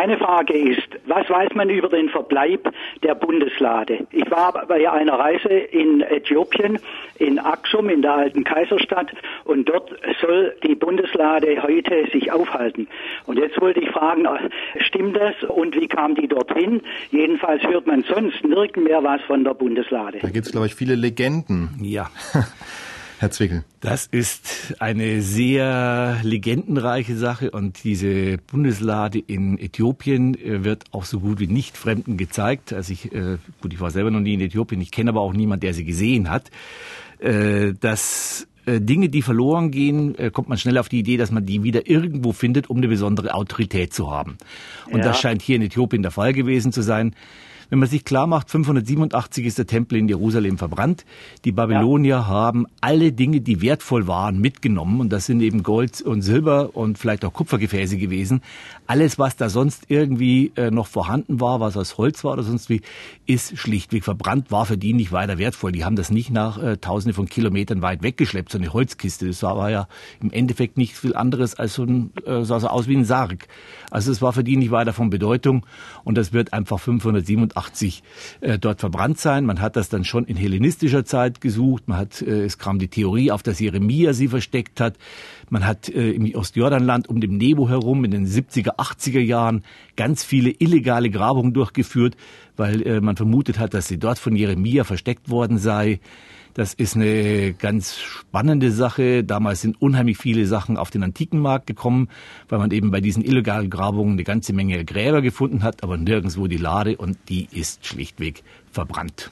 Meine Frage ist, was weiß man über den Verbleib der Bundeslade? Ich war bei einer Reise in Äthiopien, in Aksum, in der alten Kaiserstadt, und dort soll die Bundeslade heute sich aufhalten. Und jetzt wollte ich fragen, stimmt das und wie kam die dorthin? Jedenfalls hört man sonst nirgends mehr was von der Bundeslade. Da gibt es, glaube ich, viele Legenden. Ja. Herr Zwickel. Das ist eine sehr legendenreiche Sache und diese Bundeslade in Äthiopien äh, wird auch so gut wie nicht Fremden gezeigt. Also ich, äh, gut, ich war selber noch nie in Äthiopien, ich kenne aber auch niemand, der sie gesehen hat. Äh, dass Dinge, die verloren gehen, kommt man schnell auf die Idee, dass man die wieder irgendwo findet, um eine besondere Autorität zu haben. Und ja. das scheint hier in Äthiopien der Fall gewesen zu sein. Wenn man sich klar macht, 587 ist der Tempel in Jerusalem verbrannt. Die Babylonier ja. haben alle Dinge, die wertvoll waren, mitgenommen. Und das sind eben Gold und Silber und vielleicht auch Kupfergefäße gewesen. Alles, was da sonst irgendwie äh, noch vorhanden war, was aus Holz war oder sonst wie, ist schlichtweg verbrannt, war für die nicht weiter wertvoll. Die haben das nicht nach äh, tausende von Kilometern weit weggeschleppt, so eine Holzkiste. Das war, ja im Endeffekt nicht viel anderes als so ein, äh, sah so aus wie ein Sarg. Also es war für die nicht weiter von Bedeutung. Und das wird einfach 587 1980 äh, dort verbrannt sein. Man hat das dann schon in hellenistischer Zeit gesucht. Man hat, äh, es kam die Theorie auf, dass Jeremia sie versteckt hat. Man hat äh, im Ostjordanland um dem Nebo herum in den 70er, 80er Jahren ganz viele illegale Grabungen durchgeführt, weil äh, man vermutet hat, dass sie dort von Jeremia versteckt worden sei. Das ist eine ganz spannende Sache. Damals sind unheimlich viele Sachen auf den Antikenmarkt gekommen, weil man eben bei diesen illegalen Grabungen eine ganze Menge Gräber gefunden hat, aber nirgendwo die Lade und die ist schlichtweg verbrannt.